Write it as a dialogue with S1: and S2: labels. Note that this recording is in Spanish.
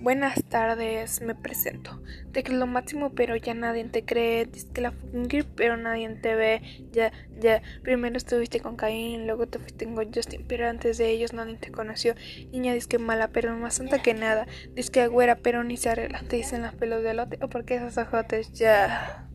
S1: Buenas tardes, me presento. Te crees lo máximo, pero ya nadie te cree. Dices que la fucking pero nadie te ve. Ya, ya. Primero estuviste con Caín, luego te fuiste con Justin, pero antes de ellos nadie te conoció. Niña, dices que mala, pero más santa que nada. Dices que agüera, pero ni se arregla. Te dicen las pelos de lote o porque esas ojotes ya.